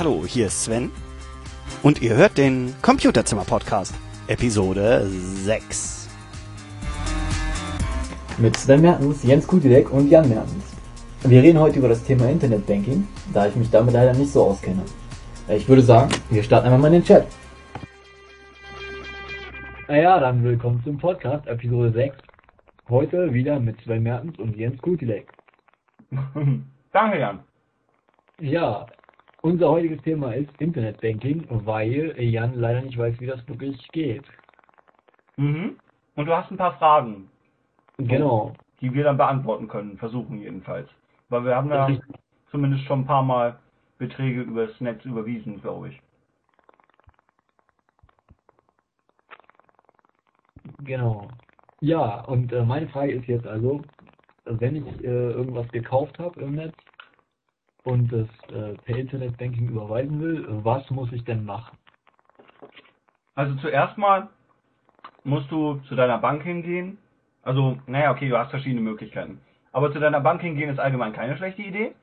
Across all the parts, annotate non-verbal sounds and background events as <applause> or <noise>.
Hallo, hier ist Sven und ihr hört den Computerzimmer Podcast, Episode 6. Mit Sven Mertens, Jens Kutilek und Jan Mertens. Wir reden heute über das Thema Internetbanking, da ich mich damit leider nicht so auskenne. Ich würde sagen, wir starten einfach mal in den Chat. Naja, dann willkommen zum Podcast, Episode 6. Heute wieder mit Sven Mertens und Jens Kutilek. <laughs> Danke, Jan. Ja, unser heutiges Thema ist Internetbanking, weil Jan leider nicht weiß, wie das wirklich geht. Mhm. Und du hast ein paar Fragen, Genau. die wir dann beantworten können, versuchen jedenfalls. Weil wir haben ja zumindest schon ein paar Mal Beträge übers Netz überwiesen, glaube ich. Genau. Ja, und äh, meine Frage ist jetzt also, wenn ich äh, irgendwas gekauft habe im Netz und es äh, per Internetbanking überweisen will, was muss ich denn machen? Also zuerst mal musst du zu deiner Bank hingehen. Also, naja, okay, du hast verschiedene Möglichkeiten. Aber zu deiner Bank hingehen ist allgemein keine schlechte Idee.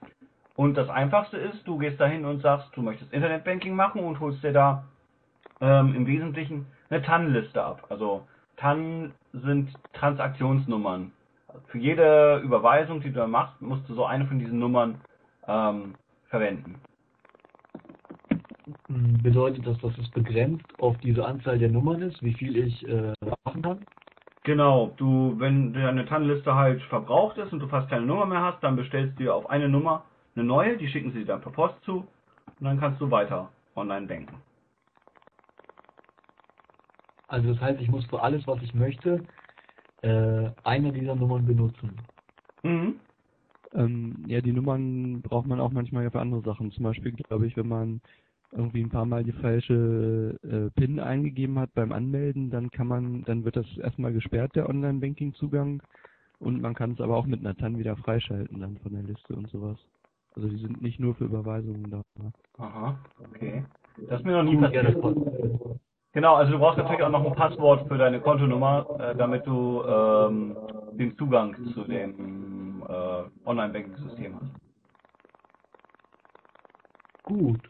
Und das Einfachste ist, du gehst dahin und sagst, du möchtest Internetbanking machen und holst dir da ähm, im Wesentlichen eine TAN-Liste ab. Also TAN sind Transaktionsnummern. Für jede Überweisung, die du da machst, musst du so eine von diesen Nummern ähm, verwenden. Bedeutet das, dass es begrenzt auf diese Anzahl der Nummern ist, wie viel ich äh, machen kann? Genau, du, wenn deine TAN-Liste halt verbraucht ist und du fast keine Nummer mehr hast, dann bestellst du dir auf eine Nummer eine neue, die schicken sie dir dann per Post zu und dann kannst du weiter online denken. Also das heißt, ich muss für alles, was ich möchte, äh, eine dieser Nummern benutzen. Mhm. Ähm, ja, die Nummern braucht man auch manchmal ja für andere Sachen. Zum Beispiel, glaube ich, wenn man irgendwie ein paar Mal die falsche äh, PIN eingegeben hat beim Anmelden, dann kann man, dann wird das erstmal gesperrt, der Online-Banking-Zugang. Und man kann es aber auch mit einer TAN wieder freischalten dann von der Liste und sowas. Also die sind nicht nur für Überweisungen da. Aha, okay. Das ist mir noch nie passiert. Genau, also du brauchst natürlich auch noch ein Passwort für deine Kontonummer, äh, damit du ähm, den Zugang zu dem äh, Online-Banking-System hast. Gut.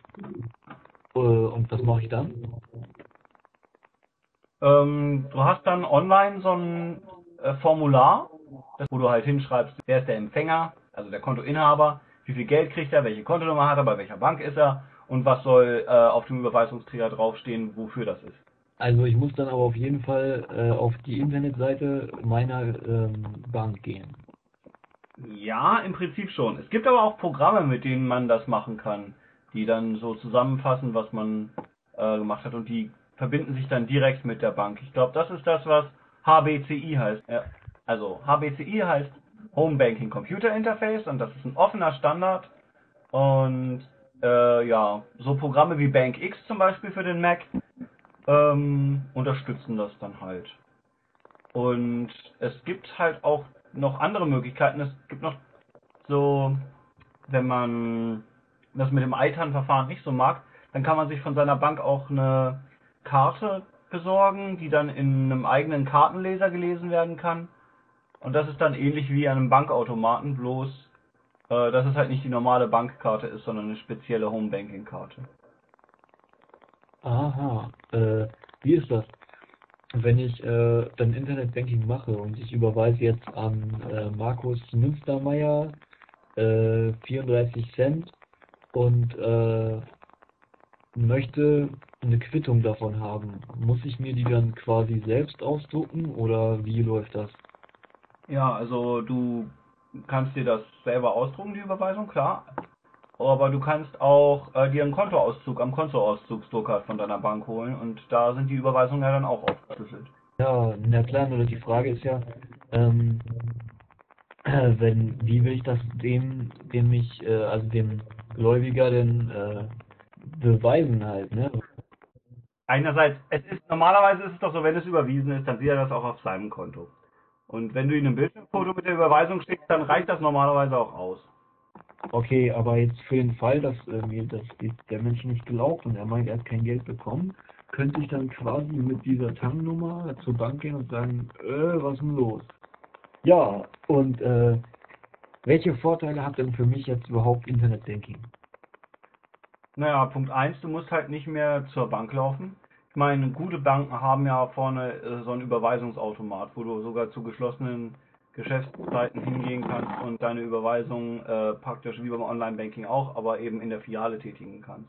Äh, und was mache ich dann? Ähm, du hast dann online so ein äh, Formular, wo du halt hinschreibst, wer ist der Empfänger, also der Kontoinhaber, wie viel Geld kriegt er, welche Kontonummer hat er, bei welcher Bank ist er und was soll äh, auf dem Überweisungsträger draufstehen, wofür das ist. Also ich muss dann aber auf jeden Fall äh, auf die Internetseite meiner ähm, Bank gehen. Ja, im Prinzip schon. Es gibt aber auch Programme, mit denen man das machen kann, die dann so zusammenfassen, was man äh, gemacht hat und die verbinden sich dann direkt mit der Bank. Ich glaube, das ist das, was HBCI heißt. Ja. Also HBCI heißt Home Banking Computer Interface und das ist ein offener Standard und äh, ja, so Programme wie BankX zum Beispiel für den Mac ähm, unterstützen das dann halt. Und es gibt halt auch noch andere Möglichkeiten. Es gibt noch so, wenn man das mit dem ITAN-Verfahren nicht so mag, dann kann man sich von seiner Bank auch eine Karte besorgen, die dann in einem eigenen Kartenleser gelesen werden kann. Und das ist dann ähnlich wie an einem Bankautomaten, bloß äh, dass es halt nicht die normale Bankkarte ist, sondern eine spezielle Homebanking-Karte. Aha. Äh, wie ist das? Wenn ich äh, dann Internetbanking mache und ich überweise jetzt an äh, Markus Münstermeier äh, 34 Cent und äh, möchte eine Quittung davon haben, muss ich mir die dann quasi selbst ausdrucken oder wie läuft das? Ja, also du kannst dir das selber ausdrucken, die Überweisung, klar. Aber du kannst auch äh, dir einen Kontoauszug am Kontoauszugsdrucker von deiner Bank holen und da sind die Überweisungen ja dann auch aufgeschlüsselt. Ja, na klar, nur die Frage ist ja, ähm, äh, <clears throat> wenn, wie will ich das dem, dem ich, äh, also dem Gläubiger denn äh, beweisen halt, ne? Einerseits, es ist normalerweise ist es doch so, wenn es überwiesen ist, dann sieht er das auch auf seinem Konto. Und wenn du ihm ein Bildschirmfoto mit der Überweisung schickst, dann reicht das normalerweise auch aus. Okay, aber jetzt für den Fall, dass äh, mir das der Mensch nicht glaubt und er meint, er hat kein Geld bekommen, könnte ich dann quasi mit dieser TAN-Nummer zur Bank gehen und sagen, äh, was ist denn los? Ja, und äh, welche Vorteile hat denn für mich jetzt überhaupt Internetbanking? Naja, Punkt 1, du musst halt nicht mehr zur Bank laufen. Ich meine, gute Banken haben ja vorne äh, so einen Überweisungsautomat, wo du sogar zu geschlossenen Geschäftszeiten hingehen kannst und deine Überweisung äh, praktisch wie beim Online-Banking auch, aber eben in der Filiale tätigen kannst.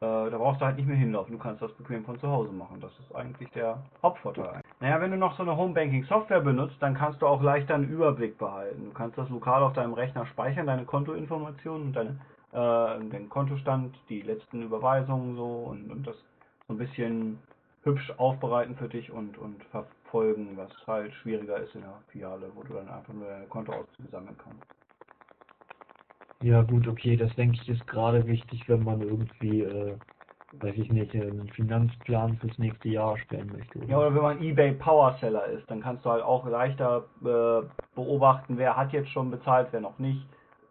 Äh, da brauchst du halt nicht mehr hinlaufen, du kannst das bequem von zu Hause machen. Das ist eigentlich der Hauptvorteil. Naja, wenn du noch so eine Home-Banking-Software benutzt, dann kannst du auch leichter einen Überblick behalten. Du kannst das lokal auf deinem Rechner speichern, deine Kontoinformationen und deine, äh, den Kontostand, die letzten Überweisungen so und, und das so ein bisschen hübsch aufbereiten für dich und, und verfolgen, was halt schwieriger ist in der Filiale, wo du dann einfach nur deine Kontoauszüge sammeln kannst. Ja gut, okay, das denke ich ist gerade wichtig, wenn man irgendwie, äh, weiß ich nicht, einen Finanzplan fürs nächste Jahr erstellen möchte. Ja, oder wenn man eBay Power Seller ist, dann kannst du halt auch leichter äh, beobachten, wer hat jetzt schon bezahlt, wer noch nicht,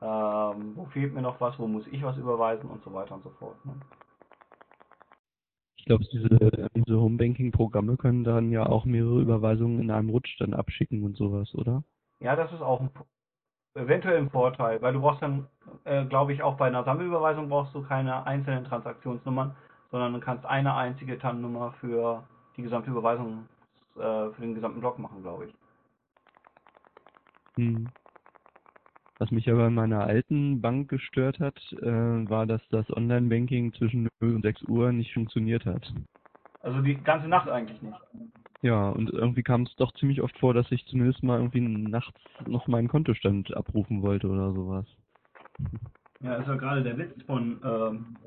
ähm, wo fehlt mir noch was, wo muss ich was überweisen und so weiter und so fort. Ne? Ich glaube, diese, diese Homebanking-Programme können dann ja auch mehrere Überweisungen in einem Rutsch dann abschicken und sowas, oder? Ja, das ist auch ein eventuell ein Vorteil, weil du brauchst dann, äh, glaube ich, auch bei einer Sammelüberweisung brauchst du keine einzelnen Transaktionsnummern, sondern du kannst eine einzige TAN-Nummer für die gesamte Überweisung, äh, für den gesamten Block machen, glaube ich. Hm. Was mich aber in meiner alten Bank gestört hat, äh, war, dass das Online-Banking zwischen 0 und 6 Uhr nicht funktioniert hat. Also die ganze Nacht eigentlich nicht. Ja, und irgendwie kam es doch ziemlich oft vor, dass ich zumindest mal irgendwie nachts noch meinen Kontostand abrufen wollte oder sowas. Ja, ist ja gerade der Witz von ähm,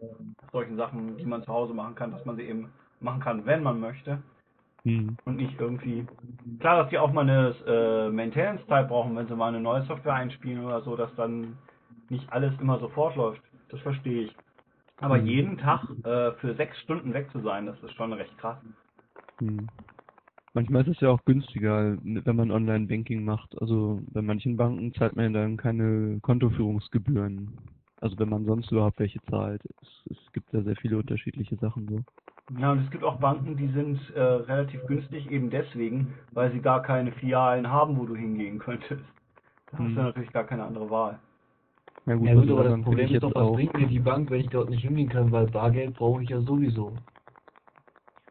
solchen Sachen, die man zu Hause machen kann, dass man sie eben machen kann, wenn man möchte. Hm. Und nicht irgendwie. Klar, dass die auch mal eine äh, Maintenance-Zeit brauchen, wenn sie mal eine neue Software einspielen oder so, dass dann nicht alles immer sofort läuft. Das verstehe ich. Aber Hm. jeden Tag äh, für sechs Stunden weg zu sein, das ist schon recht krass. Hm. Manchmal ist es ja auch günstiger, wenn man Online-Banking macht. Also bei manchen Banken zahlt man dann keine Kontoführungsgebühren. Also wenn man sonst überhaupt welche zahlt. Es, es gibt ja sehr viele unterschiedliche Sachen so. Ja, und es gibt auch Banken, die sind äh, relativ günstig eben deswegen, weil sie gar keine Filialen haben, wo du hingehen könntest. Da hast Hm. du natürlich gar keine andere Wahl. Ja gut, Ja gut, aber das Problem ist doch, was auch. bringt mir die Bank, wenn ich dort nicht hingehen kann, weil Bargeld brauche ich ja sowieso.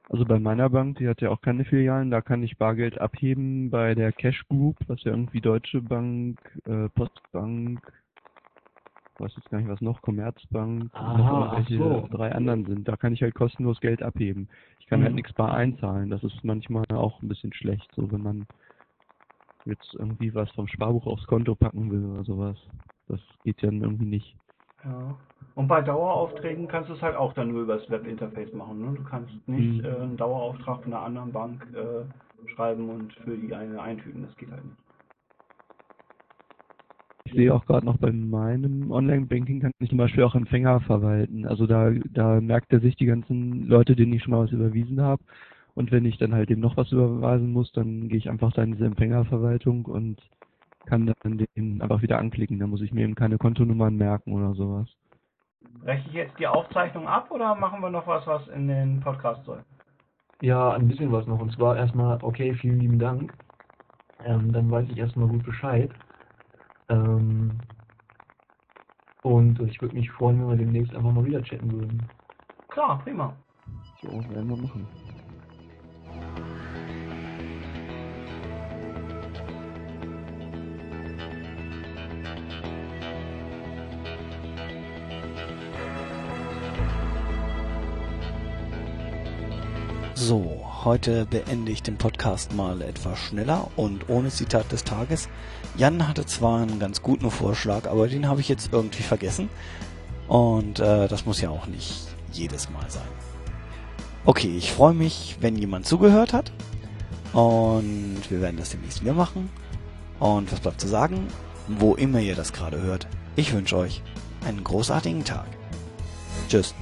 Also bei meiner Bank, die hat ja auch keine Filialen, da kann ich Bargeld abheben bei der Cash Group, was ja irgendwie Deutsche Bank, äh, Postbank, weiß jetzt gar nicht was noch, Commerzbank, Aha, noch so. drei anderen sind. Da kann ich halt kostenlos Geld abheben. Ich kann halt Mhm. nichts bar einzahlen. Das ist manchmal auch ein bisschen schlecht, so wenn man jetzt irgendwie was vom Sparbuch aufs Konto packen will oder sowas. Das geht ja irgendwie nicht. Ja. Und bei Daueraufträgen kannst du es halt auch dann nur über das Webinterface machen. Ne? Du kannst nicht Mhm. äh, einen Dauerauftrag von einer anderen Bank äh, schreiben und für die eine eintüten. Das geht halt nicht. Ich sehe auch gerade noch bei meinem Online-Banking kann ich zum Beispiel auch Empfänger verwalten. Also da, da merkt er sich die ganzen Leute, denen ich schon mal was überwiesen habe. Und wenn ich dann halt dem noch was überweisen muss, dann gehe ich einfach da in diese Empfängerverwaltung und kann dann den einfach wieder anklicken. Da muss ich mir eben keine Kontonummern merken oder sowas. Breche ich jetzt die Aufzeichnung ab oder machen wir noch was, was in den Podcast soll? Ja, ein bisschen was noch. Und zwar erstmal, okay, vielen lieben Dank. Ähm, dann weiß ich erstmal gut Bescheid. Ähm, und ich würde mich freuen, wenn wir demnächst einfach mal wieder chatten würden. Klar, prima. So, werden wir machen. So, heute beende ich den Podcast mal etwas schneller und ohne Zitat des Tages. Jan hatte zwar einen ganz guten Vorschlag, aber den habe ich jetzt irgendwie vergessen. Und äh, das muss ja auch nicht jedes Mal sein. Okay, ich freue mich, wenn jemand zugehört hat. Und wir werden das demnächst wieder machen. Und was bleibt zu sagen? Wo immer ihr das gerade hört, ich wünsche euch einen großartigen Tag. Tschüss.